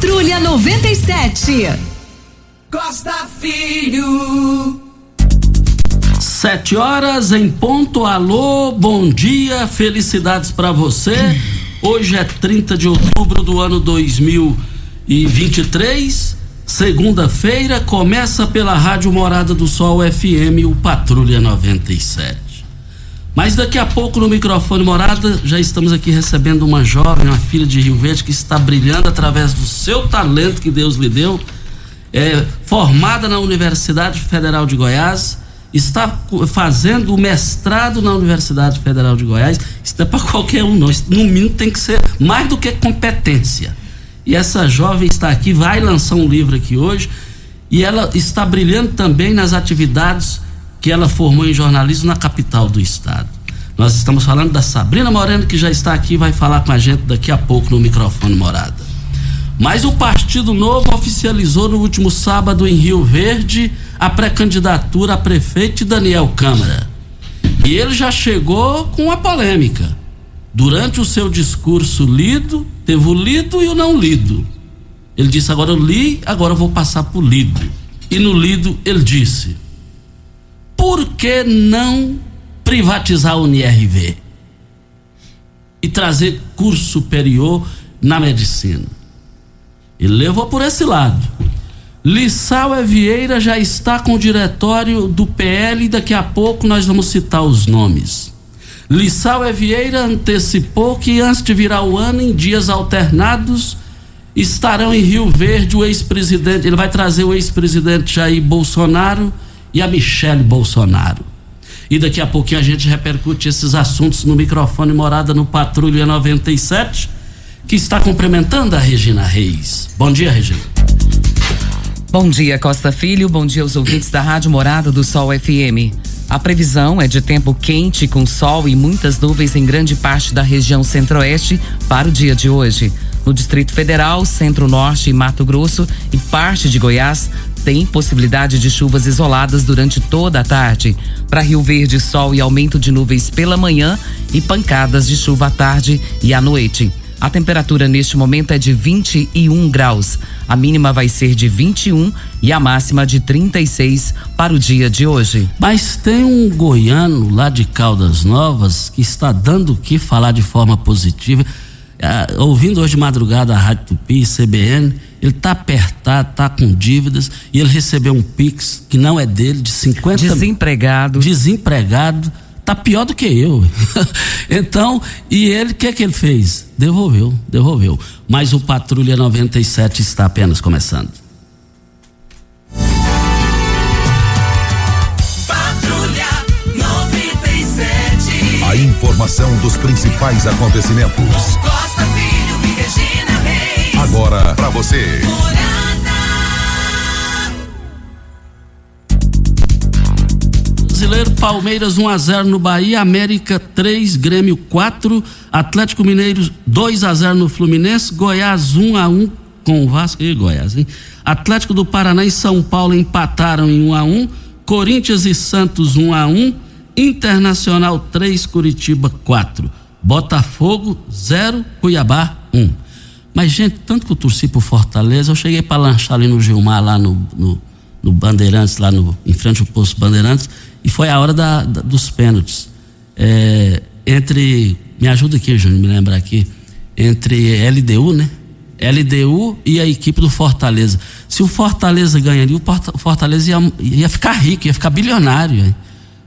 Patrulha 97. Costa Filho. Sete horas em ponto. Alô, bom dia, felicidades para você. Hoje é 30 de outubro do ano 2023, segunda-feira. Começa pela Rádio Morada do Sol FM, o Patrulha 97. Mas daqui a pouco no microfone Morada já estamos aqui recebendo uma jovem, uma filha de Rio Verde que está brilhando através do seu talento que Deus lhe deu. É, formada na Universidade Federal de Goiás, está fazendo o mestrado na Universidade Federal de Goiás. Isso não é para qualquer um, não. Isso, no mínimo tem que ser mais do que competência. E essa jovem está aqui, vai lançar um livro aqui hoje, e ela está brilhando também nas atividades que ela formou em jornalismo na capital do estado. Nós estamos falando da Sabrina Moreno, que já está aqui, vai falar com a gente daqui a pouco no microfone morada. Mas o Partido Novo oficializou no último sábado em Rio Verde a pré-candidatura a prefeito Daniel Câmara. E ele já chegou com a polêmica. Durante o seu discurso lido, teve o lido e o não lido. Ele disse: agora eu li, agora eu vou passar por lido. E no lido ele disse: por que não privatizar o UNIRV e trazer curso superior na medicina? Ele levou por esse lado. Lissau Vieira já está com o diretório do PL e daqui a pouco nós vamos citar os nomes. Lissau Vieira antecipou que antes de virar o ano, em dias alternados, estarão em Rio Verde o ex-presidente, ele vai trazer o ex-presidente Jair Bolsonaro e a Michele Bolsonaro. E daqui a pouquinho a gente repercute esses assuntos no microfone Morada no Patrulha 97, que está cumprimentando a Regina Reis. Bom dia, Regina. Bom dia, Costa Filho. Bom dia aos ouvintes da Rádio Morada do Sol FM. A previsão é de tempo quente com sol e muitas nuvens em grande parte da região centro-oeste para o dia de hoje. No Distrito Federal, Centro-Norte e Mato Grosso e parte de Goiás, tem possibilidade de chuvas isoladas durante toda a tarde. Para Rio Verde, sol e aumento de nuvens pela manhã e pancadas de chuva à tarde e à noite. A temperatura neste momento é de 21 graus. A mínima vai ser de 21 e a máxima de 36 para o dia de hoje. Mas tem um goiano lá de Caldas Novas que está dando o que falar de forma positiva. Ah, ouvindo hoje de madrugada a Rádio Tupi, CBN, ele está apertado, está com dívidas e ele recebeu um Pix que não é dele, de 50 Desempregado. Desempregado. Tá pior do que eu. então, e ele, o que é que ele fez? Devolveu, devolveu. Mas o Patrulha 97 está apenas começando. Patrulha 97. A informação dos principais acontecimentos. Agora para você. Brasileiro, Palmeiras 1 a 0 no Bahia, América 3, Grêmio 4, Atlético Mineiro 2 a 0 no Fluminense, Goiás 1 a 1 com o Vasco e Goiás, hein? Atlético do Paraná e São Paulo empataram em 1 a 1, Corinthians e Santos 1 a 1, Internacional 3, Curitiba 4, Botafogo 0, Cuiabá 1. Mas gente, tanto que eu torci pro Fortaleza, eu cheguei para lanchar ali no Gilmar lá no, no no Bandeirantes, lá no, em frente ao posto Bandeirantes, e foi a hora da, da, dos pênaltis. É, entre, me ajuda aqui, Júnior, me lembrar aqui, entre LDU, né? LDU e a equipe do Fortaleza. Se o Fortaleza ganharia, o Fortaleza ia, ia ficar rico, ia ficar bilionário. Hein?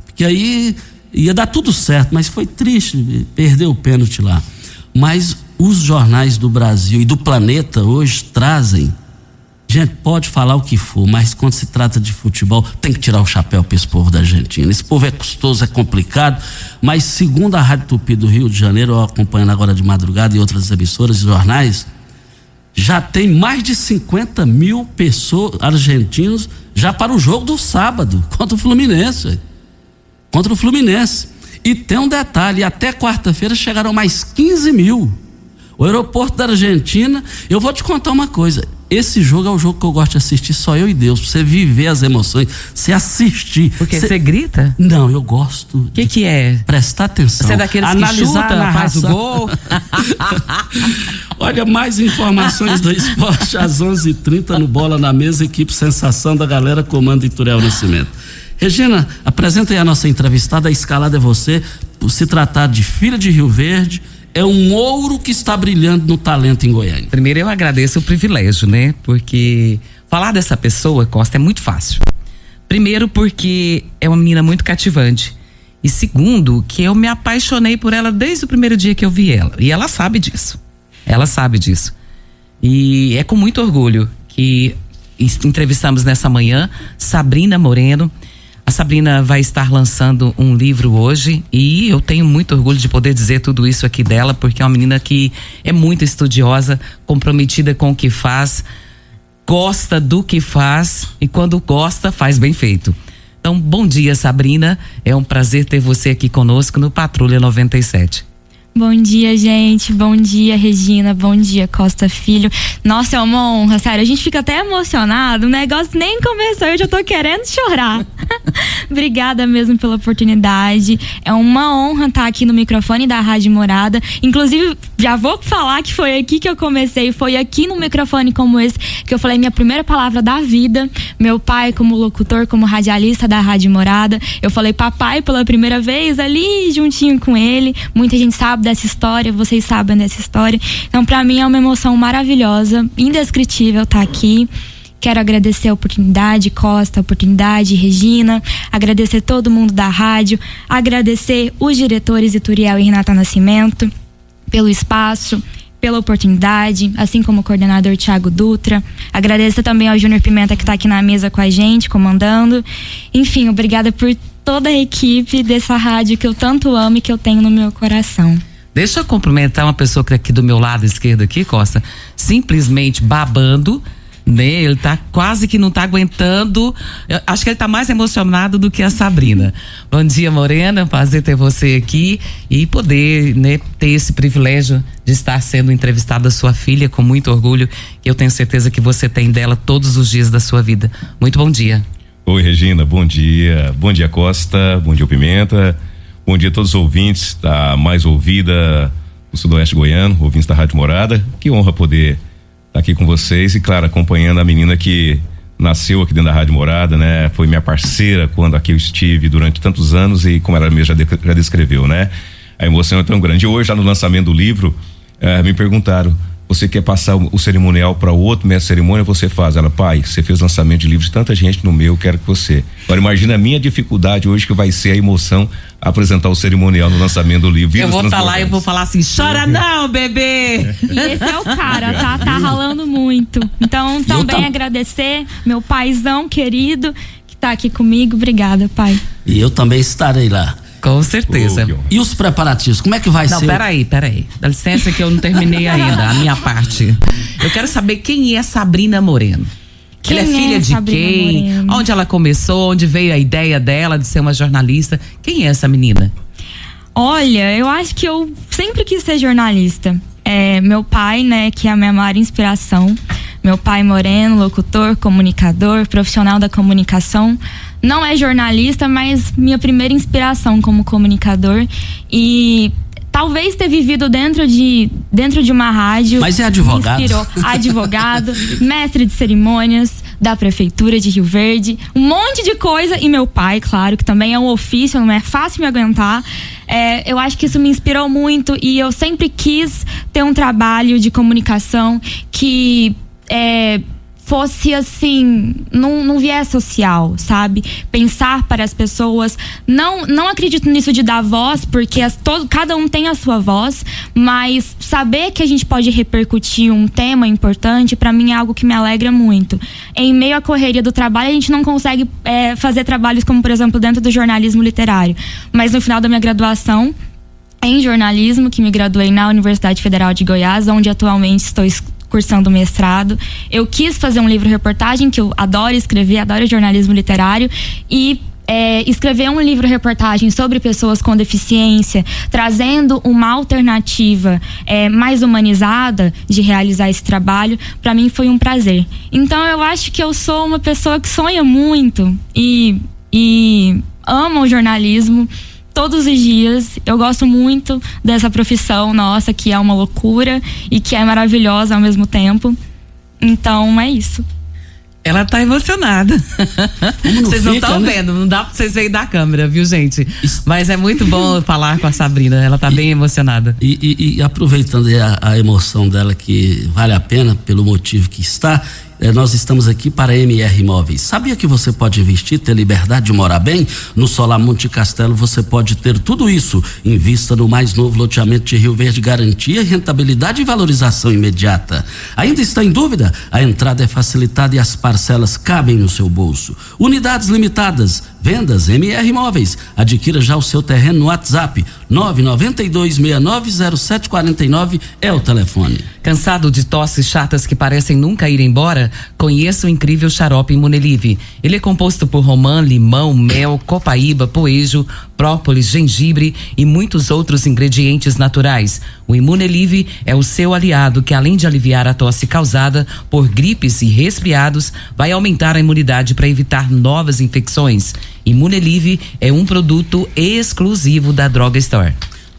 Porque aí ia dar tudo certo, mas foi triste perder o pênalti lá. Mas os jornais do Brasil e do planeta hoje trazem Gente, pode falar o que for, mas quando se trata de futebol, tem que tirar o chapéu para esse povo da Argentina. Esse povo é custoso, é complicado, mas segundo a Rádio Tupi do Rio de Janeiro, acompanhando agora de madrugada e outras emissoras e jornais, já tem mais de 50 mil pessoas, argentinos, já para o jogo do sábado, contra o Fluminense. Contra o Fluminense. E tem um detalhe: até quarta-feira chegaram mais 15 mil. O aeroporto da Argentina, eu vou te contar uma coisa. Esse jogo é o jogo que eu gosto de assistir, só eu e Deus. Pra você viver as emoções, você assistir. Porque você grita? Não, eu gosto. O que, que é? Prestar atenção. Você é daqueles analisar que chuta, faz o gol? Olha, mais informações do esporte às 11:30 h 30 no Bola na Mesa, equipe Sensação da Galera, comando Ituriel Nascimento. Regina, apresenta aí a nossa entrevistada, a escalada é você, por se tratar de filha de Rio Verde, é um ouro que está brilhando no talento em Goiânia. Primeiro eu agradeço o privilégio, né? Porque falar dessa pessoa, Costa, é muito fácil. Primeiro porque é uma menina muito cativante. E segundo, que eu me apaixonei por ela desde o primeiro dia que eu vi ela. E ela sabe disso. Ela sabe disso. E é com muito orgulho que entrevistamos nessa manhã Sabrina Moreno. A Sabrina vai estar lançando um livro hoje e eu tenho muito orgulho de poder dizer tudo isso aqui dela, porque é uma menina que é muito estudiosa, comprometida com o que faz, gosta do que faz e quando gosta, faz bem feito. Então, bom dia, Sabrina. É um prazer ter você aqui conosco no Patrulha 97. Bom dia, gente. Bom dia, Regina. Bom dia, Costa Filho. Nossa, é uma honra, sério. A gente fica até emocionado. O negócio nem começou, eu já tô querendo chorar. Obrigada mesmo pela oportunidade. É uma honra estar aqui no microfone da Rádio Morada. Inclusive, já vou falar que foi aqui que eu comecei. Foi aqui no microfone como esse que eu falei minha primeira palavra da vida. Meu pai, como locutor, como radialista da Rádio Morada. Eu falei papai pela primeira vez ali juntinho com ele. Muita gente sabe dessa história, vocês sabem dessa história. Então, para mim é uma emoção maravilhosa, indescritível estar aqui. Quero agradecer a oportunidade, Costa, a oportunidade, Regina, agradecer todo mundo da rádio, agradecer os diretores Ituriel e Renata Nascimento pelo espaço, pela oportunidade, assim como o coordenador Tiago Dutra. Agradeço também ao Júnior Pimenta que está aqui na mesa com a gente, comandando. Enfim, obrigada por toda a equipe dessa rádio que eu tanto amo e que eu tenho no meu coração. Deixa eu cumprimentar uma pessoa que tá aqui do meu lado esquerdo aqui, Costa, simplesmente babando, né? Ele tá quase que não tá aguentando. Eu acho que ele tá mais emocionado do que a Sabrina. Bom dia, Morena, prazer ter você aqui e poder, né, ter esse privilégio de estar sendo entrevistada sua filha com muito orgulho, que eu tenho certeza que você tem dela todos os dias da sua vida. Muito bom dia. Oi, Regina, bom dia. Bom dia, Costa. Bom dia, Pimenta. Bom dia a todos os ouvintes da mais ouvida do Sudoeste Goiano, ouvintes da Rádio Morada. Que honra poder estar aqui com vocês e, claro, acompanhando a menina que nasceu aqui dentro da Rádio Morada, né? Foi minha parceira quando aqui eu estive durante tantos anos e como ela mesmo já, já descreveu, né? A emoção é tão grande. E hoje, já no lançamento do livro, eh, me perguntaram você quer passar o, o cerimonial para o outro mestre cerimônia, você faz. Ela, pai, você fez lançamento de livros de tanta gente no meu, quero que você. Agora imagina a minha dificuldade hoje que vai ser a emoção apresentar o cerimonial no lançamento do livro. Eu vou estar tá lá e vou falar assim: chora não, bebê! E esse é o cara, tá? Tá ralando muito. Então, também tam... agradecer meu paizão querido que tá aqui comigo. Obrigada, pai. E eu também estarei lá. Com certeza. Oh, e os preparativos, como é que vai não, ser? Não, peraí, peraí. Dá licença que eu não terminei ainda a minha parte. Eu quero saber quem é Sabrina Moreno. Quem ela é filha é de Sabrina quem? Moreno? Onde ela começou? Onde veio a ideia dela de ser uma jornalista? Quem é essa menina? Olha, eu acho que eu sempre quis ser jornalista. É, meu pai, né, que é a minha maior inspiração. Meu pai moreno, locutor, comunicador, profissional da comunicação. Não é jornalista, mas minha primeira inspiração como comunicador. E talvez ter vivido dentro de, dentro de uma rádio. Mas é advogado. Inspirou. Advogado, mestre de cerimônias da prefeitura de Rio Verde, um monte de coisa. E meu pai, claro, que também é um ofício, não é fácil me aguentar. É, eu acho que isso me inspirou muito e eu sempre quis ter um trabalho de comunicação que é, fosse assim, num, num viés social, sabe? Pensar para as pessoas. Não, não acredito nisso de dar voz, porque as, todo, cada um tem a sua voz, mas saber que a gente pode repercutir um tema importante, para mim é algo que me alegra muito. Em meio à correria do trabalho, a gente não consegue é, fazer trabalhos como, por exemplo, dentro do jornalismo literário. Mas no final da minha graduação, em jornalismo, que me graduei na Universidade Federal de Goiás, onde atualmente estou cursando mestrado. Eu quis fazer um livro reportagem, que eu adoro escrever, adoro jornalismo literário, e é, escrever um livro reportagem sobre pessoas com deficiência, trazendo uma alternativa é, mais humanizada de realizar esse trabalho, para mim foi um prazer. Então eu acho que eu sou uma pessoa que sonha muito e, e ama o jornalismo todos os dias. Eu gosto muito dessa profissão nossa, que é uma loucura e que é maravilhosa ao mesmo tempo. Então é isso. Ela tá emocionada. não Vocês não estão né? vendo, não dá pra vocês verem da câmera, viu, gente? Mas é muito bom falar com a Sabrina, ela tá bem emocionada. E, e- e aproveitando a, a emoção dela, que vale a pena pelo motivo que está, nós estamos aqui para MR Imóveis. Sabia que você pode investir, ter liberdade de morar bem? No Solar Monte Castelo você pode ter tudo isso. Invista no mais novo loteamento de Rio Verde, garantia, rentabilidade e valorização imediata. Ainda está em dúvida? A entrada é facilitada e as parcelas cabem no seu bolso. Unidades limitadas. Vendas MR Imóveis. Adquira já o seu terreno no WhatsApp 992690749 é o telefone. Cansado de tosses chatas que parecem nunca ir embora? Conheça o incrível xarope Imunelive. Ele é composto por romã, limão, mel, copaíba, poejo, própolis, gengibre e muitos outros ingredientes naturais. O Imunelive é o seu aliado que, além de aliviar a tosse causada por gripes e resfriados, vai aumentar a imunidade para evitar novas infecções. Imunelive é um produto exclusivo da Droga Store.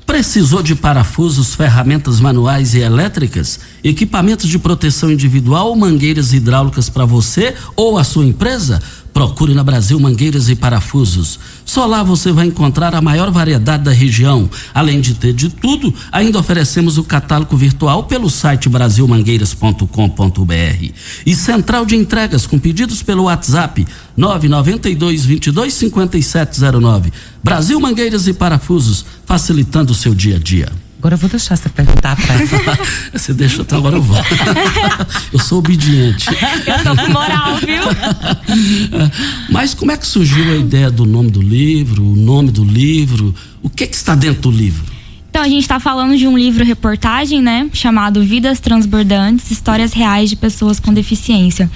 Precisou de parafusos, ferramentas manuais e elétricas, equipamentos de proteção individual mangueiras hidráulicas para você ou a sua empresa? Procure na Brasil Mangueiras e Parafusos. Só lá você vai encontrar a maior variedade da região. Além de ter de tudo, ainda oferecemos o catálogo virtual pelo site brasilmangueiras.com.br. E central de entregas com pedidos pelo WhatsApp 992 22 5709. Brasil Mangueiras e Parafusos, facilitando o seu dia a dia. Agora eu vou deixar você perguntar pra ela. Você deixa, então agora eu vou. eu sou obediente. Eu tô com moral, viu? Mas como é que surgiu a ideia do nome do livro, o nome do livro? O que, que está dentro do livro? Então, a gente está falando de um livro-reportagem, né? Chamado Vidas Transbordantes Histórias Reais de Pessoas com Deficiência.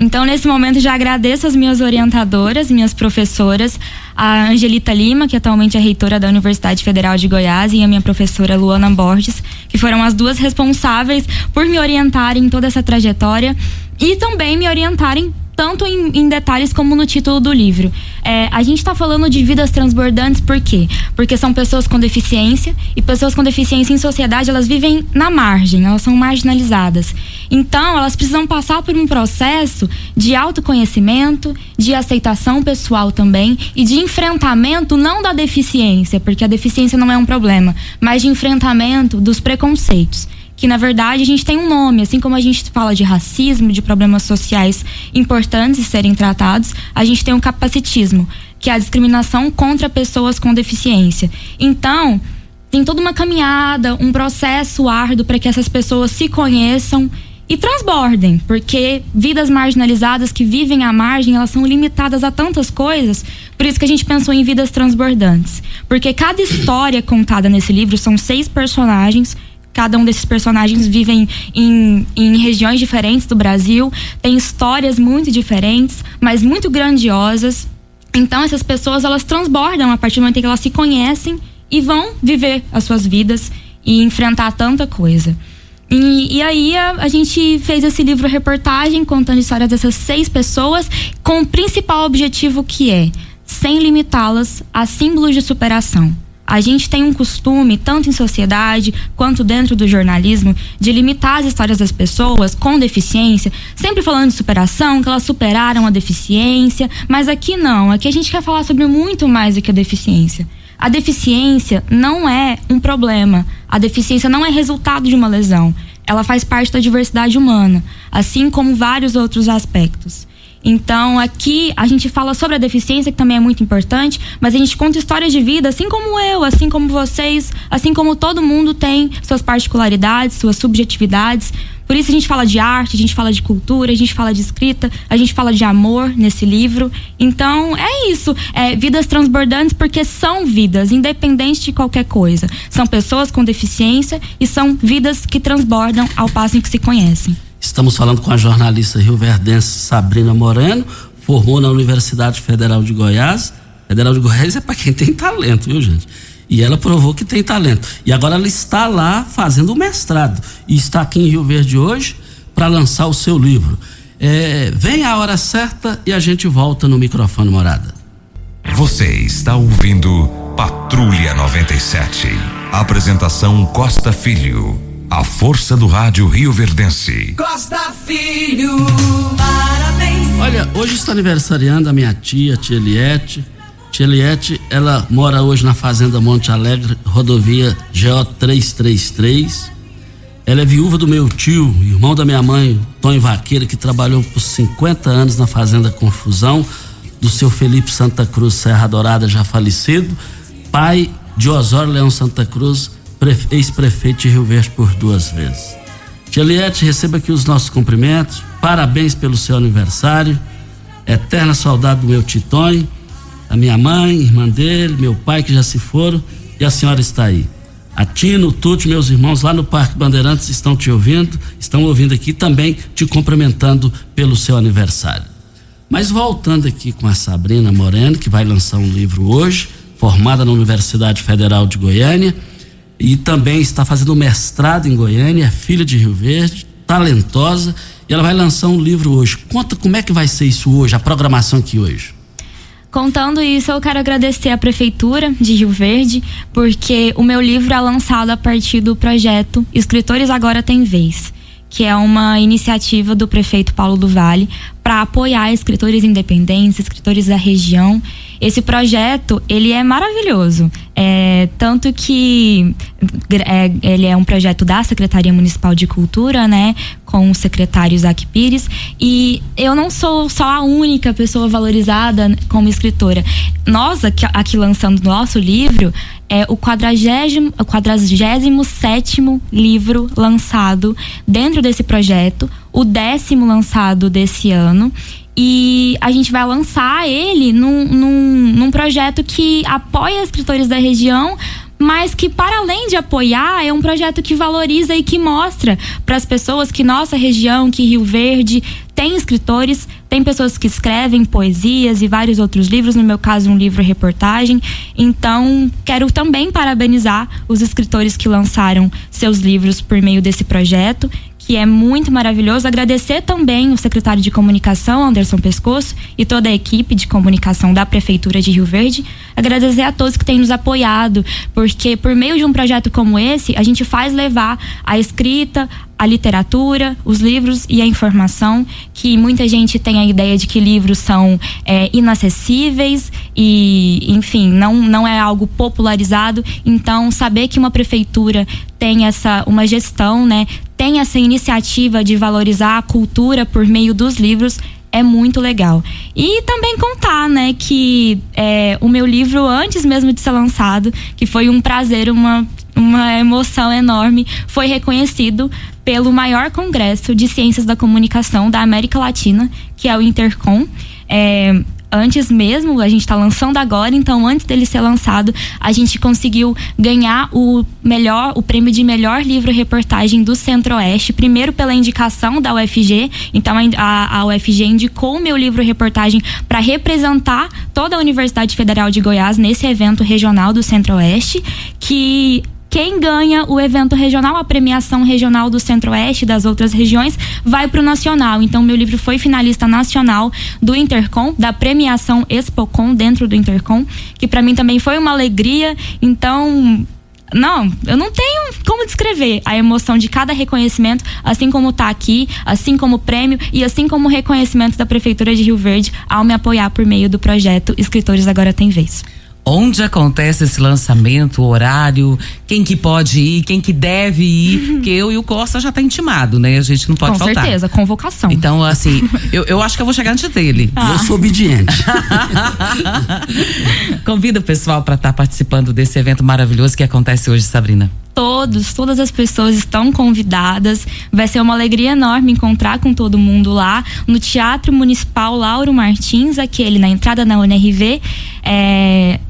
Então, nesse momento, já agradeço as minhas orientadoras, minhas professoras, a Angelita Lima, que atualmente é reitora da Universidade Federal de Goiás, e a minha professora Luana Borges, que foram as duas responsáveis por me orientarem em toda essa trajetória e também me orientarem tanto em, em detalhes como no título do livro. É, a gente está falando de vidas transbordantes por quê? Porque são pessoas com deficiência e pessoas com deficiência em sociedade elas vivem na margem, elas são marginalizadas. Então elas precisam passar por um processo de autoconhecimento, de aceitação pessoal também e de enfrentamento não da deficiência, porque a deficiência não é um problema, mas de enfrentamento dos preconceitos que na verdade a gente tem um nome, assim como a gente fala de racismo, de problemas sociais importantes de serem tratados, a gente tem o capacitismo, que é a discriminação contra pessoas com deficiência. Então, tem toda uma caminhada, um processo árduo para que essas pessoas se conheçam e transbordem, porque vidas marginalizadas que vivem à margem, elas são limitadas a tantas coisas, por isso que a gente pensou em vidas transbordantes. Porque cada história contada nesse livro são seis personagens Cada um desses personagens vivem em, em regiões diferentes do Brasil, tem histórias muito diferentes, mas muito grandiosas. Então essas pessoas elas transbordam a partir do momento em que elas se conhecem e vão viver as suas vidas e enfrentar tanta coisa. E, e aí a, a gente fez esse livro reportagem contando histórias dessas seis pessoas com o principal objetivo que é sem limitá-las a símbolos de superação. A gente tem um costume, tanto em sociedade quanto dentro do jornalismo, de limitar as histórias das pessoas com deficiência, sempre falando de superação, que elas superaram a deficiência, mas aqui não. Aqui a gente quer falar sobre muito mais do que a deficiência. A deficiência não é um problema. A deficiência não é resultado de uma lesão. Ela faz parte da diversidade humana, assim como vários outros aspectos. Então, aqui a gente fala sobre a deficiência, que também é muito importante, mas a gente conta histórias de vida, assim como eu, assim como vocês, assim como todo mundo tem suas particularidades, suas subjetividades. Por isso a gente fala de arte, a gente fala de cultura, a gente fala de escrita, a gente fala de amor nesse livro. Então, é isso. É vidas transbordantes porque são vidas, independente de qualquer coisa. São pessoas com deficiência e são vidas que transbordam ao passo em que se conhecem. Estamos falando com a jornalista rioverdense Sabrina Moreno, formou na Universidade Federal de Goiás. Federal de Goiás é para quem tem talento, viu, gente? E ela provou que tem talento. E agora ela está lá fazendo o mestrado. E está aqui em Rio Verde hoje para lançar o seu livro. É, vem a hora certa e a gente volta no microfone morada. Você está ouvindo Patrulha 97. Apresentação Costa Filho. A força do rádio Rio Verdense. Costa Filho, parabéns. Olha, hoje está aniversariando a minha tia, tia Eliette. Tia Eliette, ela mora hoje na Fazenda Monte Alegre, rodovia GO 333. Ela é viúva do meu tio, irmão da minha mãe, Tony Vaqueira, que trabalhou por 50 anos na Fazenda Confusão, do seu Felipe Santa Cruz Serra Dourada, já falecido, pai de Osório Leão Santa Cruz, ex-prefeito de Rio Verde por duas vezes. Eliette, receba aqui os nossos cumprimentos, parabéns pelo seu aniversário, eterna saudade do meu Titonho, a minha mãe, irmã dele, meu pai que já se foram e a senhora está aí. A Tino, o Tuti, meus irmãos lá no Parque Bandeirantes estão te ouvindo, estão ouvindo aqui também te cumprimentando pelo seu aniversário. Mas voltando aqui com a Sabrina Moreno, que vai lançar um livro hoje, formada na Universidade Federal de Goiânia, e também está fazendo mestrado em Goiânia, é filha de Rio Verde, talentosa, e ela vai lançar um livro hoje. Conta como é que vai ser isso hoje, a programação aqui hoje. Contando isso, eu quero agradecer à Prefeitura de Rio Verde, porque o meu livro é lançado a partir do projeto Escritores Agora Tem Vez, que é uma iniciativa do prefeito Paulo do Vale para apoiar escritores independentes, escritores da região. Esse projeto, ele é maravilhoso. É, tanto que é, ele é um projeto da Secretaria Municipal de Cultura, né? Com o secretário Isaac Pires. E eu não sou só a única pessoa valorizada como escritora. Nós, aqui, aqui lançando nosso livro, é o 47 o 47 livro lançado dentro desse projeto, o décimo lançado desse ano. E a gente vai lançar ele num, num, num projeto que apoia escritores da região, mas que para além de apoiar é um projeto que valoriza e que mostra para as pessoas que nossa região, que Rio Verde tem escritores, tem pessoas que escrevem poesias e vários outros livros, no meu caso um livro reportagem. Então, quero também parabenizar os escritores que lançaram seus livros por meio desse projeto que é muito maravilhoso. Agradecer também o secretário de comunicação, Anderson Pescoço, e toda a equipe de comunicação da Prefeitura de Rio Verde. Agradecer a todos que têm nos apoiado, porque por meio de um projeto como esse, a gente faz levar a escrita, a literatura, os livros e a informação, que muita gente tem a ideia de que livros são é, inacessíveis e, enfim, não, não é algo popularizado. Então, saber que uma prefeitura tem essa uma gestão, né, tem essa iniciativa de valorizar a cultura por meio dos livros é muito legal. E também contar, né, que é, o meu livro, antes mesmo de ser lançado, que foi um prazer, uma, uma emoção enorme, foi reconhecido pelo maior congresso de ciências da comunicação da América Latina, que é o Intercom. É, antes mesmo, a gente está lançando agora, então antes dele ser lançado, a gente conseguiu ganhar o melhor, o prêmio de melhor livro reportagem do Centro-Oeste, primeiro pela indicação da UFG, então a, a UFG indicou o meu livro reportagem para representar toda a Universidade Federal de Goiás nesse evento regional do Centro-Oeste, que quem ganha o evento regional, a premiação regional do Centro-Oeste das outras regiões, vai para o nacional. Então, meu livro foi finalista nacional do Intercom, da premiação Expocom dentro do Intercom, que para mim também foi uma alegria. Então, não, eu não tenho como descrever a emoção de cada reconhecimento, assim como tá aqui, assim como o prêmio e assim como o reconhecimento da Prefeitura de Rio Verde ao me apoiar por meio do projeto Escritores Agora Tem Vez. Onde acontece esse lançamento, o horário, quem que pode ir, quem que deve ir, porque eu e o Costa já tá intimado, né? A gente não pode Com faltar. certeza, convocação. Então, assim, eu, eu acho que eu vou chegar antes dele. Eu sou obediente. Convida o pessoal para estar participando desse evento maravilhoso que acontece hoje, Sabrina. todos, todas as pessoas estão convidadas. Vai ser uma alegria enorme encontrar com todo mundo lá no Teatro Municipal Lauro Martins, aquele na entrada na UNRV. É,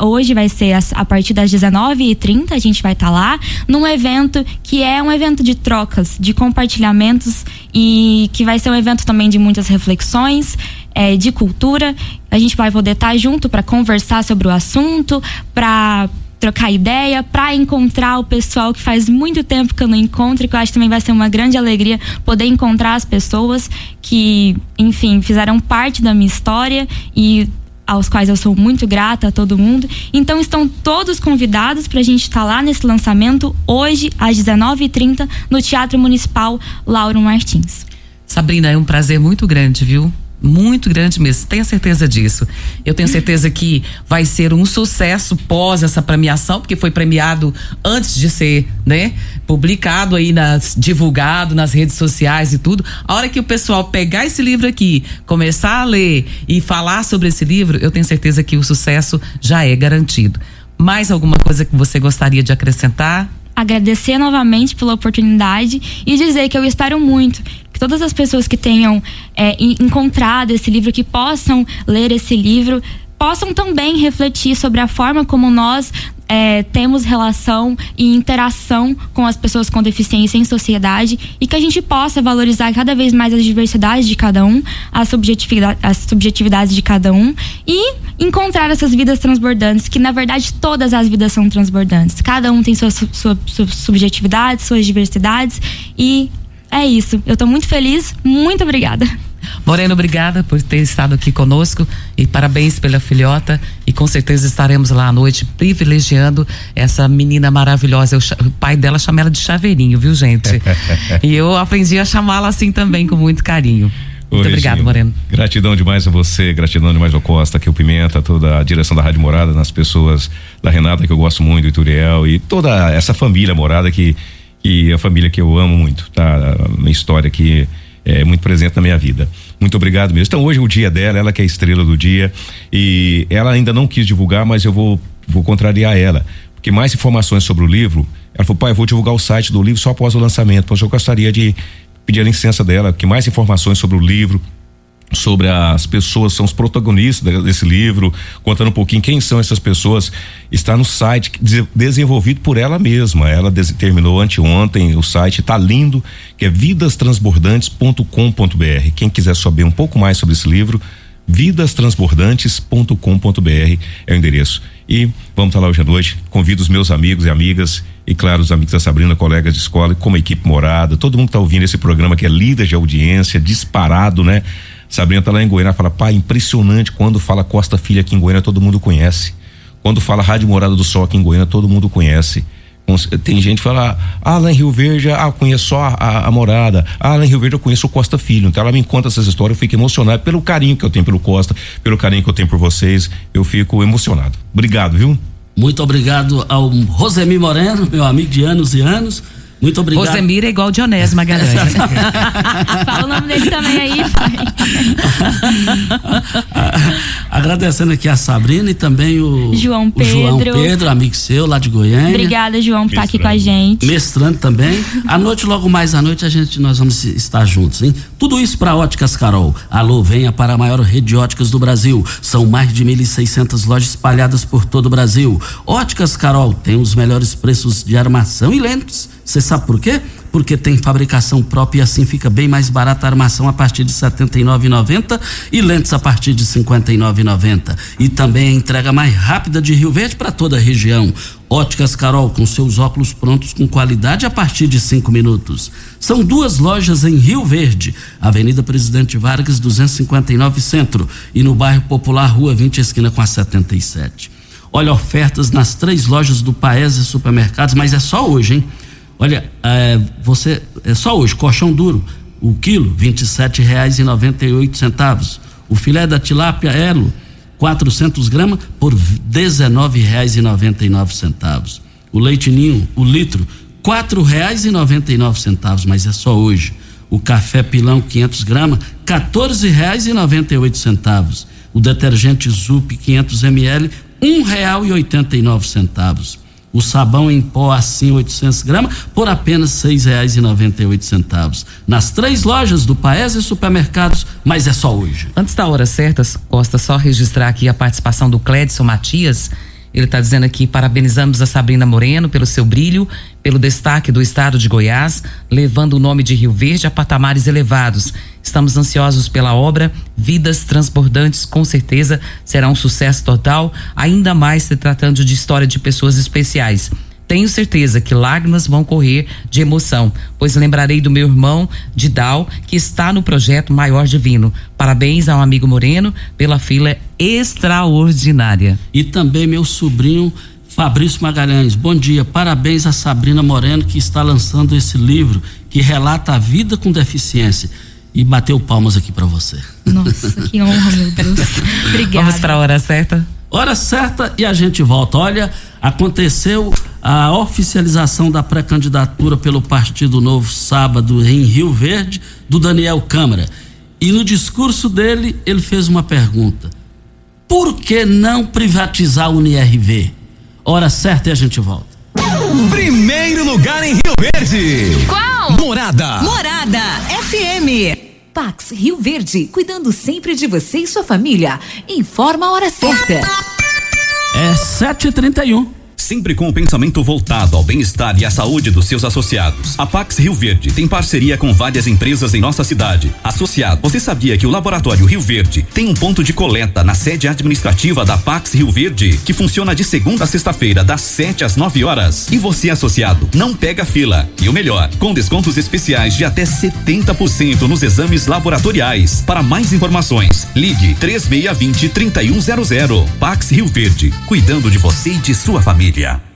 Hoje vai ser a partir das 19h30, a gente vai estar lá, num evento que é um evento de trocas, de compartilhamentos e que vai ser um evento também de muitas reflexões, é, de cultura. A gente vai poder estar junto para conversar sobre o assunto, para trocar ideia, para encontrar o pessoal que faz muito tempo que eu não encontro, e que eu acho que também vai ser uma grande alegria poder encontrar as pessoas que, enfim, fizeram parte da minha história e aos quais eu sou muito grata a todo mundo. Então estão todos convidados para a gente estar tá lá nesse lançamento hoje às 19h30 no Teatro Municipal Lauro Martins. Sabrina, é um prazer muito grande, viu? Muito grande mesmo. Tenha certeza disso. Eu tenho certeza que vai ser um sucesso pós essa premiação, porque foi premiado antes de ser, né, publicado aí nas divulgado nas redes sociais e tudo. A hora que o pessoal pegar esse livro aqui, começar a ler e falar sobre esse livro, eu tenho certeza que o sucesso já é garantido. Mais alguma coisa que você gostaria de acrescentar? Agradecer novamente pela oportunidade e dizer que eu espero muito que todas as pessoas que tenham é, encontrado esse livro, que possam ler esse livro, possam também refletir sobre a forma como nós é, temos relação e interação com as pessoas com deficiência em sociedade e que a gente possa valorizar cada vez mais as diversidades de cada um, as, subjetividade, as subjetividades de cada um e encontrar essas vidas transbordantes, que na verdade todas as vidas são transbordantes. Cada um tem suas sua, sua subjetividades, suas diversidades e é isso. Eu tô muito feliz. Muito obrigada. Moreno, obrigada por ter estado aqui conosco e parabéns pela filhota. E com certeza estaremos lá à noite privilegiando essa menina maravilhosa. o pai dela chama ela de chaveirinho, viu, gente? e eu aprendi a chamá-la assim também, com muito carinho. Muito Oi, obrigado, Moreno. Gratidão demais a você, gratidão demais ao Costa, que o Pimenta, toda a direção da Rádio Morada, nas pessoas da Renata, que eu gosto muito, do Ituriel, e toda essa família morada que, que é a família que eu amo muito, tá? A minha história que é muito presente na minha vida. Muito obrigado mesmo. Então hoje é o dia dela, ela que é a estrela do dia e ela ainda não quis divulgar, mas eu vou vou contrariar ela, porque mais informações sobre o livro, ela falou, pai, eu vou divulgar o site do livro só após o lançamento, pois eu gostaria de pedir a licença dela, que mais informações sobre o livro, sobre as pessoas, são os protagonistas desse livro, contando um pouquinho quem são essas pessoas, está no site desenvolvido por ela mesma. Ela terminou anteontem, o site está lindo, que é vidastransbordantes.com.br. Quem quiser saber um pouco mais sobre esse livro, vidastransbordantes.com.br é o endereço. E vamos estar lá hoje à noite. Convido os meus amigos e amigas e claro, os amigos da Sabrina, colegas de escola, como equipe morada, todo mundo está ouvindo esse programa que é líder de audiência, disparado, né? Sabrina tá lá em Goiânia, fala, pai, impressionante quando fala Costa Filha aqui em Goiânia, todo mundo conhece. Quando fala Rádio Morada do Sol aqui em Goiânia, todo mundo conhece. Tem gente que fala, ah, lá em Rio Verde, ah, conheço só a, a, morada. Ah, lá em Rio Verde eu conheço o Costa Filho. Então ela me conta essas histórias, eu fico emocionado pelo carinho que eu tenho pelo Costa, pelo carinho que eu tenho por vocês. Eu fico emocionado. Obrigado, viu? Muito obrigado ao Rosemi Moreno, meu amigo de anos e anos muito obrigado. Rosemir é igual Dionés Magalhães. Fala o nome dele também aí, pai. Agradecendo aqui a Sabrina e também o João Pedro. O João Pedro, amigo seu lá de Goiânia. Obrigada, João, por estar aqui com a gente. Mestrando também. À noite, logo mais à noite, a gente nós vamos estar juntos, hein? Tudo isso para Óticas Carol. Alô, venha para a maior rede de óticas do Brasil. São mais de 1.600 lojas espalhadas por todo o Brasil. Óticas Carol tem os melhores preços de armação e lentes você sabe por quê? Porque tem fabricação própria e assim fica bem mais barata a armação a partir de R$ 79,90 e lentes a partir de R$ 59,90. E também a entrega mais rápida de Rio Verde para toda a região. Óticas Carol, com seus óculos prontos com qualidade a partir de cinco minutos. São duas lojas em Rio Verde, Avenida Presidente Vargas, 259 Centro, e no bairro Popular, Rua 20, esquina com a 77. Olha, ofertas nas três lojas do Paese Supermercados, mas é só hoje, hein? Olha, é, você é só hoje colchão duro, o quilo vinte e sete reais e noventa e oito centavos. O filé da tilápia elo 400 gramas por dezenove reais e noventa e nove centavos. O leite ninho, o litro quatro reais e noventa e nove centavos, mas é só hoje. O café pilão 500 gramas 14 reais e noventa e oito centavos. O detergente Zup 500 ml um real e oitenta e nove centavos o sabão em pó assim 800 gramas por apenas oito centavos nas três lojas do Paese Supermercados, mas é só hoje. Antes da hora certa, Costa, só registrar aqui a participação do Clédson Matias. Ele está dizendo aqui: parabenizamos a Sabrina Moreno pelo seu brilho, pelo destaque do estado de Goiás, levando o nome de Rio Verde a patamares elevados. Estamos ansiosos pela obra. Vidas Transbordantes, com certeza, será um sucesso total, ainda mais se tratando de história de pessoas especiais. Tenho certeza que lágrimas vão correr de emoção, pois lembrarei do meu irmão Didal, que está no projeto Maior Divino. Parabéns ao amigo Moreno pela filha extraordinária. E também meu sobrinho Fabrício Magalhães. Bom dia, parabéns a Sabrina Moreno que está lançando esse livro que relata a vida com deficiência. E bateu palmas aqui para você. Nossa, que honra, meu Deus. Obrigada. Vamos para a hora certa? Hora certa e a gente volta. Olha, aconteceu a oficialização da pré-candidatura pelo Partido Novo sábado em Rio Verde do Daniel Câmara. E no discurso dele, ele fez uma pergunta: por que não privatizar o UNIRV? Hora certa e a gente volta. Primeiro lugar em Rio Verde. Qual? Morada. Morada FM. Pax Rio Verde, cuidando sempre de você e sua família. Informa a hora certa. É 7h31. Sempre com o pensamento voltado ao bem-estar e à saúde dos seus associados. A Pax Rio Verde tem parceria com várias empresas em nossa cidade. Associado, você sabia que o Laboratório Rio Verde tem um ponto de coleta na sede administrativa da Pax Rio Verde, que funciona de segunda a sexta-feira, das 7 às 9 horas. E você, associado, não pega fila. E o melhor, com descontos especiais de até 70% nos exames laboratoriais. Para mais informações, ligue 3620 3100. Pax Rio Verde, cuidando de você e de sua família. media.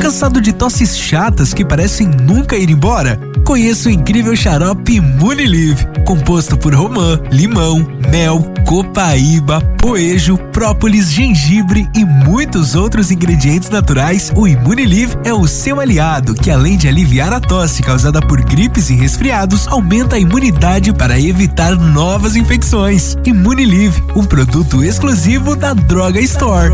Cansado de tosses chatas que parecem nunca ir embora? Conheça o incrível xarope Munilive, composto por romã, limão, mel, copaíba, poejo, própolis, gengibre e muitos outros ingredientes naturais. O Imunilive é o seu aliado, que além de aliviar a tosse causada por gripes e resfriados, aumenta a imunidade para evitar novas infecções. Imunilive, um produto exclusivo da Droga Store.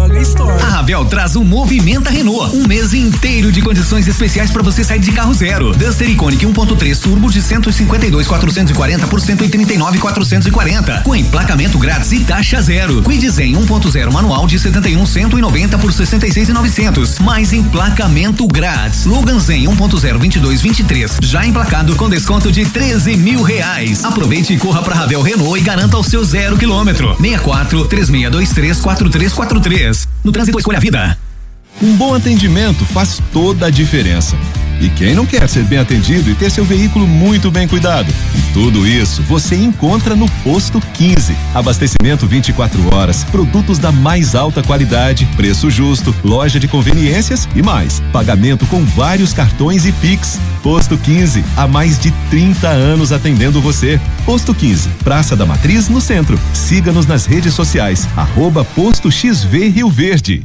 A Ravel traz o Movimenta Renault. Um mês inteiro de condições especiais para você sair de carro zero. Duster Iconic 1.3 Turbo de 152,440 por 139,440. Com emplacamento grátis e taxa zero. Quid Zen 1.0 manual de 71,190 por 66,900. Mais emplacamento grátis. Logan Zen 1.0 22,23. Já emplacado com desconto de 13 mil reais. Aproveite e corra para Ravel Renault e garanta o seu zero quilômetro. 64 3623 4343. No trânsito escolha a vida. Um bom atendimento faz toda a diferença. E quem não quer ser bem atendido e ter seu veículo muito bem cuidado? E tudo isso você encontra no Posto 15. Abastecimento 24 horas, produtos da mais alta qualidade, preço justo, loja de conveniências e mais. Pagamento com vários cartões e Pix. Posto 15, há mais de 30 anos atendendo você. Posto 15, Praça da Matriz, no centro. Siga-nos nas redes sociais. Arroba Posto XV Rio Verde.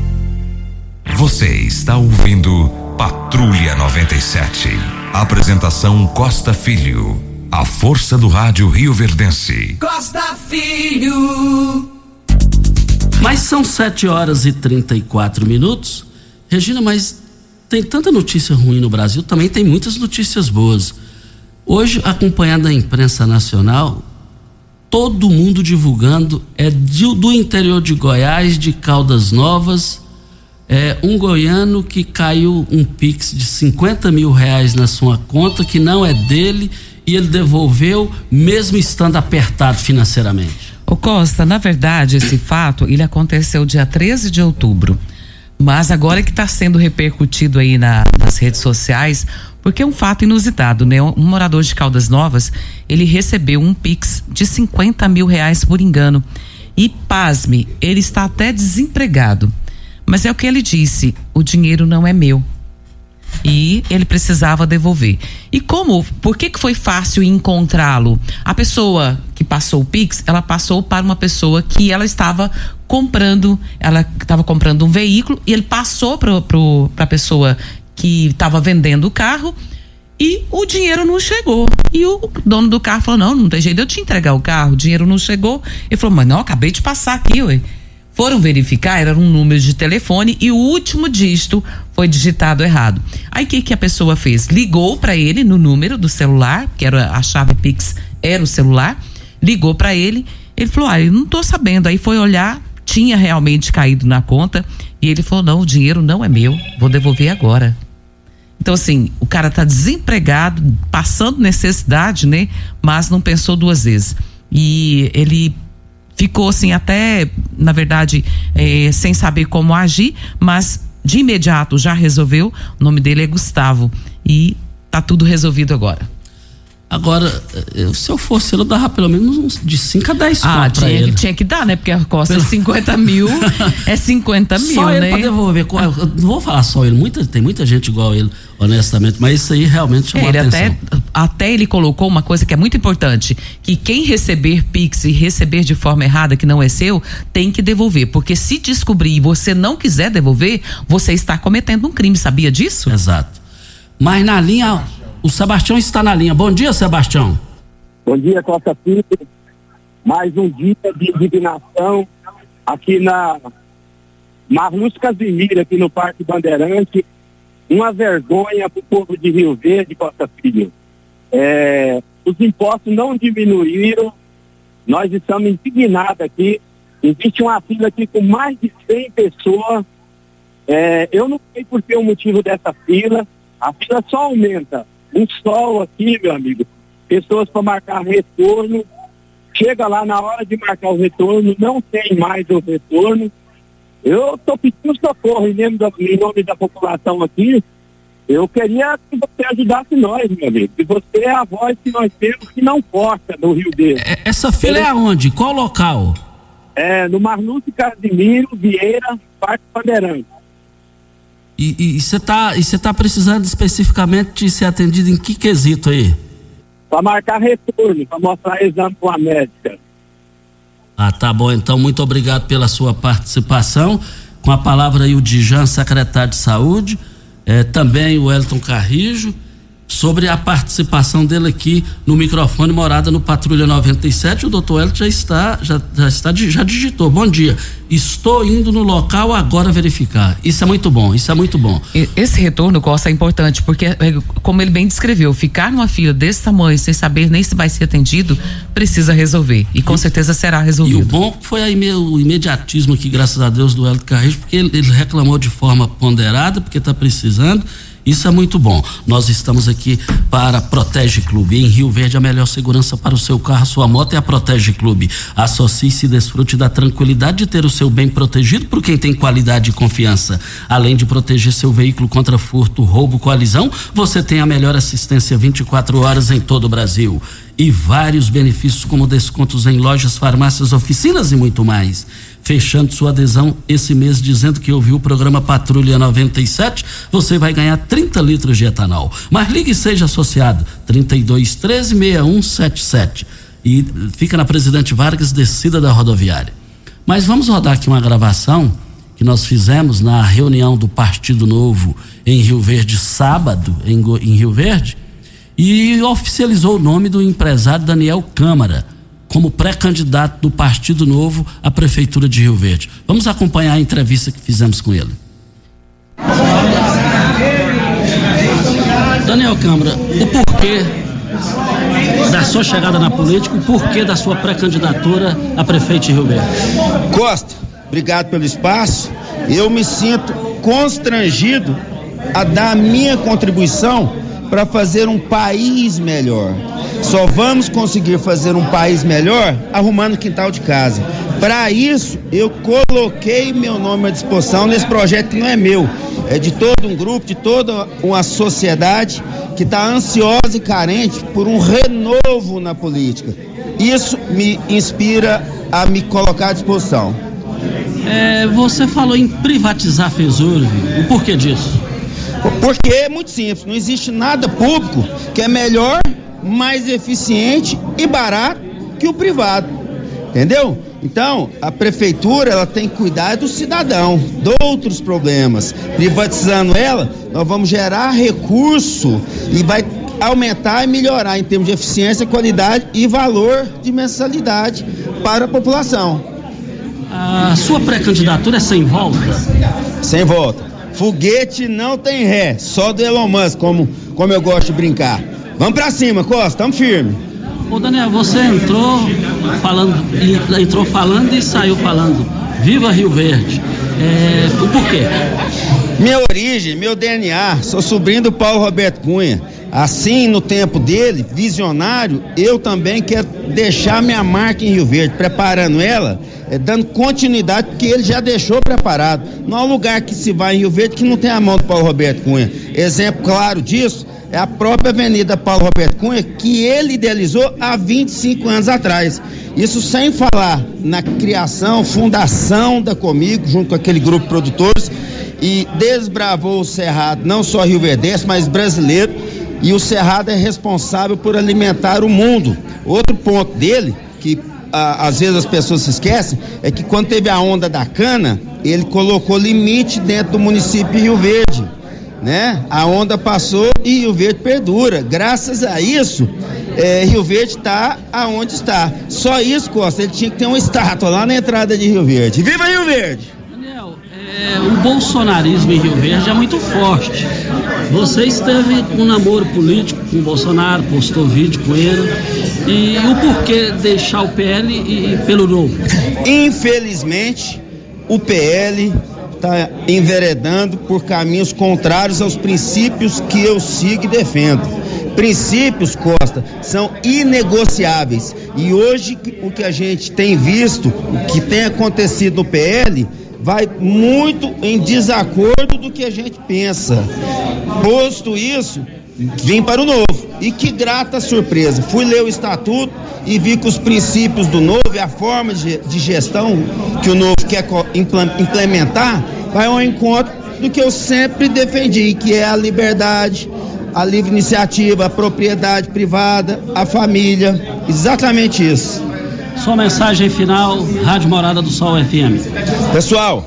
Você está ouvindo Patrulha 97. Apresentação Costa Filho. A força do rádio Rio Verdense. Costa Filho. Mas são 7 horas e 34 minutos. Regina, mas tem tanta notícia ruim no Brasil, também tem muitas notícias boas. Hoje, acompanhando a imprensa nacional, todo mundo divulgando, é do interior de Goiás, de Caldas Novas, é, um goiano que caiu um pix de 50 mil reais na sua conta, que não é dele, e ele devolveu, mesmo estando apertado financeiramente. Ô Costa, na verdade, esse fato, ele aconteceu dia 13 de outubro. Mas agora que está sendo repercutido aí na, nas redes sociais, porque é um fato inusitado, né? Um morador de Caldas Novas, ele recebeu um Pix de 50 mil reais por engano. E pasme, ele está até desempregado. Mas é o que ele disse: o dinheiro não é meu. E ele precisava devolver. E como? Por que, que foi fácil encontrá-lo? A pessoa que passou o Pix, ela passou para uma pessoa que ela estava comprando, ela estava comprando um veículo e ele passou para a pessoa que estava vendendo o carro e o dinheiro não chegou. E o dono do carro falou: Não, não tem jeito de eu te entregar o carro, o dinheiro não chegou. Ele falou: Mas não, acabei de passar aqui, ué. Foram verificar, era um número de telefone e o último dígito foi digitado errado. Aí o que, que a pessoa fez? Ligou para ele no número do celular, que era a chave Pix, era o celular, ligou para ele. Ele falou: Ah, eu não tô sabendo. Aí foi olhar, tinha realmente caído na conta e ele falou: Não, o dinheiro não é meu, vou devolver agora. Então, assim, o cara tá desempregado, passando necessidade, né? Mas não pensou duas vezes. E ele ficou assim até, na verdade, é, sem saber como agir, mas de imediato já resolveu. O nome dele é Gustavo e tá tudo resolvido agora. Agora, eh, se eu fosse, eu dava pelo menos uns de 5 a 10 Ah, pra tinha, ele. que- tinha que dar, né? Porque a Costa é 50 mil, é 50 mil, Só ele né? pra devolver. Eu não vou falar só ele, muita, tem muita gente igual ele, honestamente, mas isso aí realmente chamou É, ele a atenção. até, até ele colocou uma coisa que é muito importante, que quem receber Pix e receber de forma errada que não é seu, tem que devolver, porque se descobrir e você não quiser devolver, você está cometendo um crime, sabia disso? Exato. Mas na linha, o Sebastião está na linha. Bom dia, Sebastião. Bom dia, Costa Filho. Mais um dia de indignação aqui na Marluz Casimiro, aqui no Parque Bandeirante. Uma vergonha para o povo de Rio Verde, Costa Filho. É, os impostos não diminuíram. Nós estamos indignados aqui. Existe uma fila aqui com mais de 100 pessoas. É, eu não sei por que o motivo dessa fila. A fila só aumenta. Um sol aqui, meu amigo. Pessoas para marcar retorno. Chega lá na hora de marcar o retorno, não tem mais o retorno. Eu estou pedindo socorro em nome, da, em nome da população aqui. Eu queria que você ajudasse nós, meu amigo. Que você é a voz que nós temos que não corta no Rio Verde. Essa fila é aonde? Qual local? É, no Marlúcio Casimiro Vieira, Parque Bandeirante. E você tá, e você tá precisando especificamente de ser atendido em que quesito aí? Para marcar retorno, para mostrar exame com a médica. Ah, tá bom. Então, muito obrigado pela sua participação. Com a palavra aí o Dijan, secretário de Saúde, eh, também o Elton Carrijo, sobre a participação dele aqui no microfone Morada no Patrulha 97. O doutor Elton já está, já, já está, já digitou. Bom dia. Estou indo no local agora verificar. Isso é muito bom, isso é muito bom. E- Esse retorno, Costa, é importante, porque, é, como ele bem descreveu, ficar numa fila desse tamanho, sem saber nem se vai ser atendido, precisa resolver. E com certeza será E o resolvido. bom foi a ime- o imediatismo aqui, graças a Deus, do Elton Carrejo, porque ele, ele reclamou de forma ponderada, porque está precisando. Isso é muito bom. Nós estamos aqui para Protege Clube. Em Rio Verde, a melhor segurança para o seu carro, sua moto é a Protege Clube. Associe-se e desfrute da tranquilidade de ter o seu bem protegido por quem tem qualidade e confiança. Além de proteger seu veículo contra furto, roubo, colisão, você tem a melhor assistência 24 horas em todo o Brasil e vários benefícios como descontos em lojas, farmácias, oficinas e muito mais. Fechando sua adesão esse mês dizendo que ouviu o programa Patrulha 97, você vai ganhar 30 litros de etanol. Mas ligue e seja associado 32 13 6177 e fica na Presidente Vargas, descida da rodoviária. Mas vamos rodar aqui uma gravação que nós fizemos na reunião do Partido Novo em Rio Verde sábado em, em Rio Verde e oficializou o nome do empresário Daniel Câmara como pré-candidato do Partido Novo à Prefeitura de Rio Verde. Vamos acompanhar a entrevista que fizemos com ele. Daniel Câmara, o porquê da sua chegada na política, o porquê da sua pré-candidatura a prefeito de Rio Verde? Costa, obrigado pelo espaço. Eu me sinto constrangido a dar a minha contribuição para fazer um país melhor. Só vamos conseguir fazer um país melhor arrumando o quintal de casa. Para isso, eu coloquei meu nome à disposição nesse projeto que não é meu, é de todo um grupo, de toda uma sociedade que está ansiosa e carente por um renovo na política. Isso me inspira a me colocar à disposição. É, você falou em privatizar a Fesurv. O porquê disso? Porque é muito simples, não existe nada público que é melhor, mais eficiente e barato que o privado. Entendeu? Então, a prefeitura ela tem que cuidar do cidadão, de outros problemas. Privatizando ela, nós vamos gerar recurso e vai aumentar e melhorar em termos de eficiência, qualidade e valor de mensalidade para a população. A sua pré-candidatura é sem volta? Sem volta. Foguete não tem ré, só do Elon Musk, como, como eu gosto de brincar. Vamos pra cima, Costa, tamo firme. Ô Daniel, você entrou falando, entrou falando e saiu falando. Viva Rio Verde. É, o porquê? Minha origem, meu DNA, sou sobrinho do Paulo Roberto Cunha. Assim, no tempo dele, visionário, eu também quero deixar minha marca em Rio Verde, preparando ela, é, dando continuidade, porque ele já deixou preparado. Não há lugar que se vai em Rio Verde que não tem a mão do Paulo Roberto Cunha. Exemplo claro disso é a própria Avenida Paulo Roberto Cunha, que ele idealizou há 25 anos atrás. Isso sem falar na criação, fundação da Comigo, junto com aquele grupo de produtores, e desbravou o Cerrado, não só Rio Verdense, mas brasileiro e o Cerrado é responsável por alimentar o mundo. Outro ponto dele, que a, às vezes as pessoas se esquecem, é que quando teve a onda da cana, ele colocou limite dentro do município de Rio Verde. Né? A onda passou e Rio Verde perdura. Graças a isso, é, Rio Verde está aonde está. Só isso, Costa, ele tinha que ter uma estátua lá na entrada de Rio Verde. Viva Rio Verde! É, o bolsonarismo em Rio Verde é muito forte. Você esteve um namoro político com o Bolsonaro, postou vídeo com ele. E o porquê deixar o PL e, e pelo novo? Infelizmente, o PL está enveredando por caminhos contrários aos princípios que eu sigo e defendo. Princípios, Costa, são inegociáveis. E hoje o que a gente tem visto, o que tem acontecido no PL, vai muito em desacordo do que a gente pensa. Posto isso, vim para o novo. E que grata surpresa. Fui ler o estatuto e vi que os princípios do novo e a forma de gestão que o novo quer implementar vai ao encontro do que eu sempre defendi, que é a liberdade, a livre iniciativa, a propriedade privada, a família. Exatamente isso. Sua mensagem final, Rádio Morada do Sol FM. Pessoal,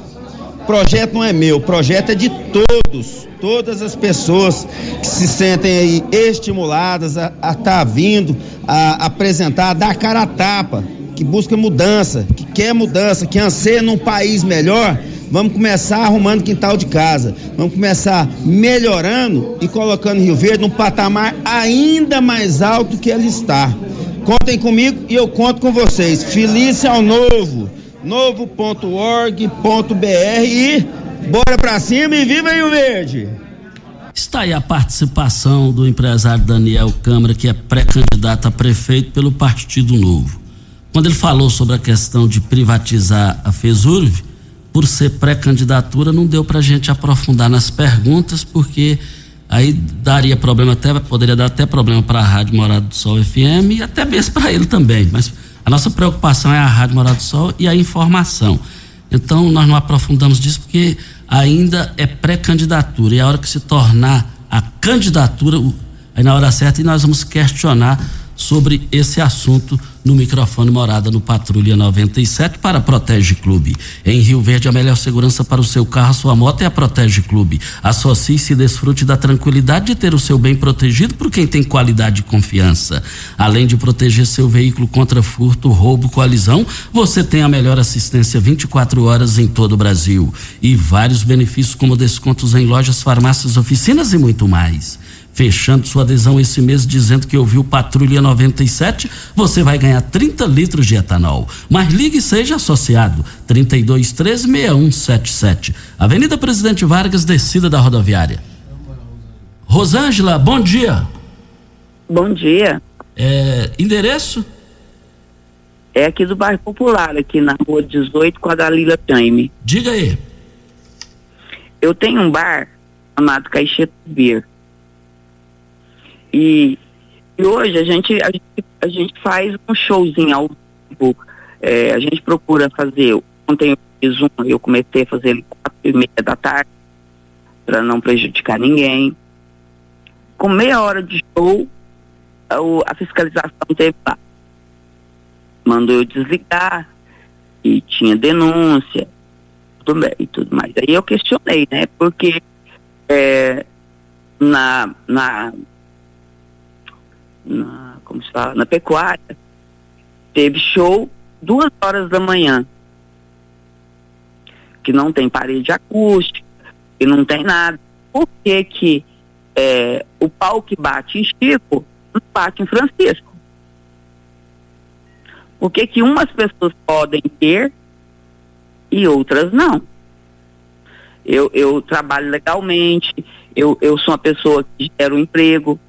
projeto não é meu, o projeto é de todos, todas as pessoas que se sentem aí estimuladas a estar tá vindo, a apresentar, a dar cara a tapa, que busca mudança, que quer mudança, que anseia num país melhor. Vamos começar arrumando quintal de casa. Vamos começar melhorando e colocando Rio Verde num patamar ainda mais alto que ele está. Contem comigo e eu conto com vocês. Feliz ao novo, novo.org.br e bora pra cima e viva Rio Verde! Está aí a participação do empresário Daniel Câmara, que é pré-candidato a prefeito pelo Partido Novo. Quando ele falou sobre a questão de privatizar a FESURV, por ser pré-candidatura, não deu para a gente aprofundar nas perguntas, porque aí daria problema até, poderia dar até problema para a Rádio Morada do Sol FM e até mesmo para ele também. Mas a nossa preocupação é a Rádio Morada do Sol e a informação. Então nós não aprofundamos disso porque ainda é pré-candidatura e a hora que se tornar a candidatura, aí na hora certa, e nós vamos questionar sobre esse assunto no microfone Morada no Patrulha 97 para Protege Clube. Em Rio Verde, a melhor segurança para o seu carro, sua moto é a Protege Clube. Associe-se e desfrute da tranquilidade de ter o seu bem protegido por quem tem qualidade e confiança. Além de proteger seu veículo contra furto, roubo, colisão, você tem a melhor assistência 24 horas em todo o Brasil. E vários benefícios como descontos em lojas, farmácias, oficinas e muito mais fechando sua adesão esse mês dizendo que ouviu Patrulha 97, você vai ganhar 30 litros de etanol. Mas ligue e seja associado. 32136177. Avenida Presidente Vargas, descida da rodoviária. Rosângela, bom dia. Bom dia. É, endereço? É aqui do bairro Popular, aqui na rua 18 com a Dalila Time. Diga aí. Eu tenho um bar chamado Caixeta Beer. E, e hoje a gente, a gente, a gente faz um showzinho ao vivo. É, a gente procura fazer. Ontem eu fiz um, eu comecei a fazer quatro e meia da tarde, para não prejudicar ninguém. Com meia hora de show, a fiscalização teve lá. Mandou eu desligar e tinha denúncia, tudo bem e tudo mais. Aí eu questionei, né? Porque é, na, na, na, como se fala, na pecuária, teve show duas horas da manhã, que não tem parede acústica, que não tem nada. Por que que é, o pau que bate em Chico não bate em Francisco? Por que que umas pessoas podem ter e outras não? Eu, eu trabalho legalmente, eu, eu sou uma pessoa que gera um emprego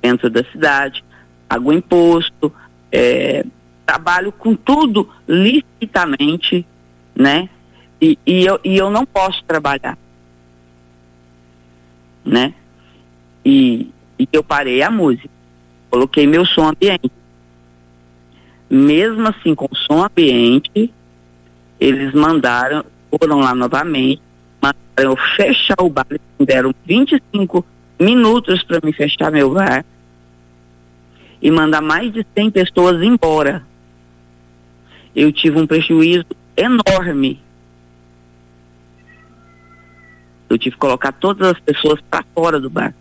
dentro da cidade, pago imposto, é, trabalho com tudo licitamente, né? E, e, eu, e eu não posso trabalhar, né? E, e eu parei a música, coloquei meu som ambiente. Mesmo assim, com som ambiente, eles mandaram, foram lá novamente, mandaram eu fechar o bar, eles me deram 25 minutos para me fechar meu bar e mandar mais de 100 pessoas embora. Eu tive um prejuízo enorme. Eu tive que colocar todas as pessoas para fora do bar.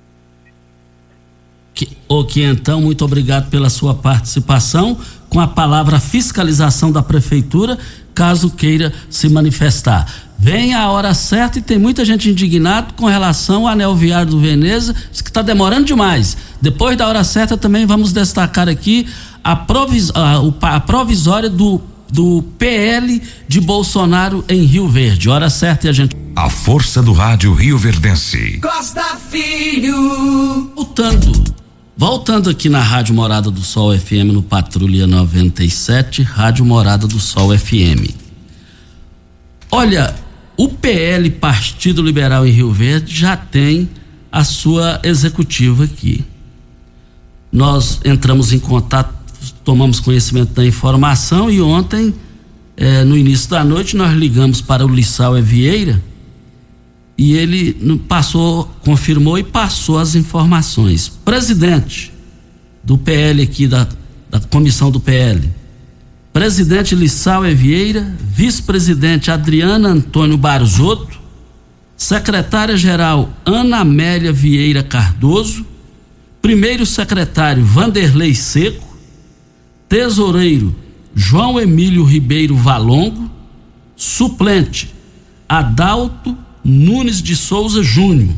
O que então, muito obrigado pela sua participação. Com a palavra fiscalização da prefeitura, caso queira se manifestar. Vem a hora certa e tem muita gente indignada com relação ao anel viário do Veneza, diz que está demorando demais. Depois da hora certa também vamos destacar aqui a, provis, a provisória do, do PL de Bolsonaro em Rio Verde. Hora certa e a gente. A força do rádio Rio Verdense. Costa Filho. Voltando. Voltando aqui na Rádio Morada do Sol FM no Patrulha 97, Rádio Morada do Sol FM. Olha, o PL Partido Liberal em Rio Verde já tem a sua executiva aqui. Nós entramos em contato, tomamos conhecimento da informação e ontem, eh, no início da noite, nós ligamos para o Lissau Vieira e ele passou, confirmou e passou as informações. Presidente do PL aqui, da, da comissão do PL, presidente Lissau Vieira, vice-presidente Adriana Antônio Barzotto, secretária-geral Ana Amélia Vieira Cardoso, primeiro secretário Vanderlei Seco, tesoureiro João Emílio Ribeiro Valongo, suplente Adalto Nunes de Souza Júnior,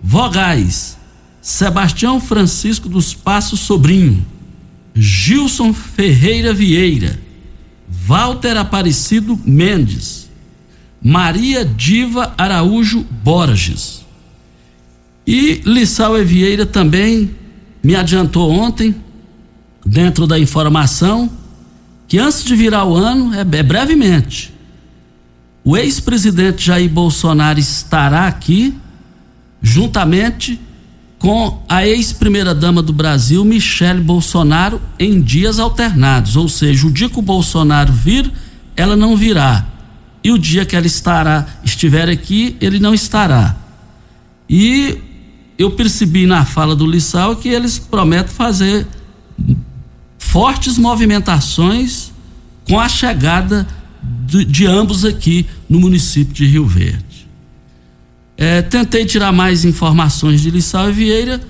vogais Sebastião Francisco dos Passos Sobrinho, Gilson Ferreira Vieira, Walter Aparecido Mendes, Maria Diva Araújo Borges. E Lissau Vieira também me adiantou ontem, dentro da informação, que antes de virar o ano, é, é brevemente, o ex-presidente Jair Bolsonaro estará aqui, juntamente com a ex-primeira-dama do Brasil, Michele Bolsonaro, em dias alternados. Ou seja, o dia que o Bolsonaro vir, ela não virá. E o dia que ela estará, estiver aqui, ele não estará. E eu percebi na fala do Lissau que eles prometem fazer fortes movimentações com a chegada de, de ambos aqui no município de Rio Verde. É, tentei tirar mais informações de Lissau e Vieira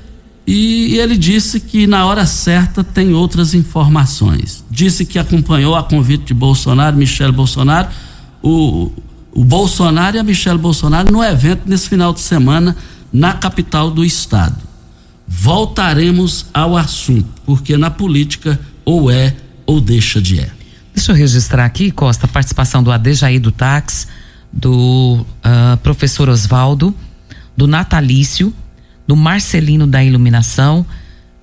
e ele disse que na hora certa tem outras informações. Disse que acompanhou a convite de Bolsonaro, Michele Bolsonaro, o, o Bolsonaro e a Michele Bolsonaro no evento nesse final de semana na capital do estado. Voltaremos ao assunto, porque na política ou é ou deixa de é. Deixa eu registrar aqui, Costa, a participação do Adejaí do Táxi, do ah, professor Osvaldo, do Natalício, do Marcelino da Iluminação,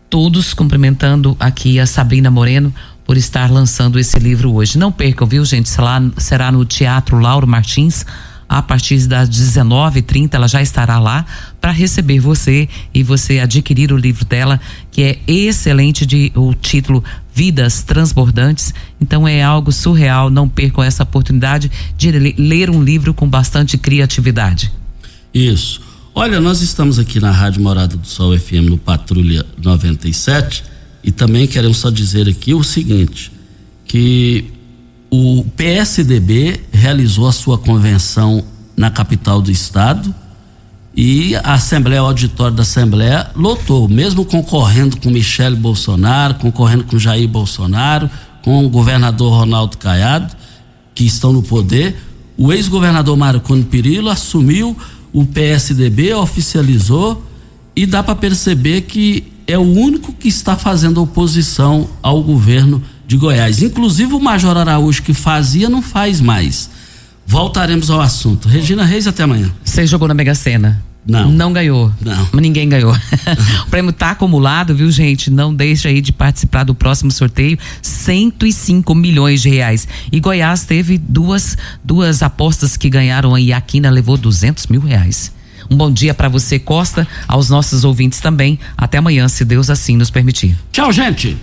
todos, cumprimentando aqui a Sabrina Moreno por estar lançando esse livro hoje. Não percam, viu, gente? Será no Teatro Lauro Martins, a partir das 19h30 ela já estará lá para receber você e você adquirir o livro dela, que é excelente de o título Vidas Transbordantes. Então é algo surreal, não percam essa oportunidade de ler um livro com bastante criatividade. Isso. Olha, nós estamos aqui na Rádio Morada do Sol FM no Patrulha 97 e também queremos só dizer aqui o seguinte, que o PSDB realizou a sua convenção na capital do estado e a Assembleia, o auditório da Assembleia lotou, mesmo concorrendo com Michele Bolsonaro, concorrendo com Jair Bolsonaro, com o governador Ronaldo Caiado, que estão no poder. O ex-governador Marconi Perillo assumiu o PSDB, oficializou e dá para perceber que é o único que está fazendo oposição ao governo de Goiás. Inclusive o Major Araújo que fazia não faz mais. Voltaremos ao assunto. Regina Reis, até amanhã. Você jogou na Mega Sena? Não. Não ganhou. Não. Ninguém ganhou. o prêmio tá acumulado, viu, gente? Não deixe aí de participar do próximo sorteio. 105 milhões de reais. E Goiás teve duas, duas apostas que ganharam aí. A Quina levou 200 mil reais. Um bom dia para você, Costa, aos nossos ouvintes também. Até amanhã, se Deus assim nos permitir. Tchau, gente.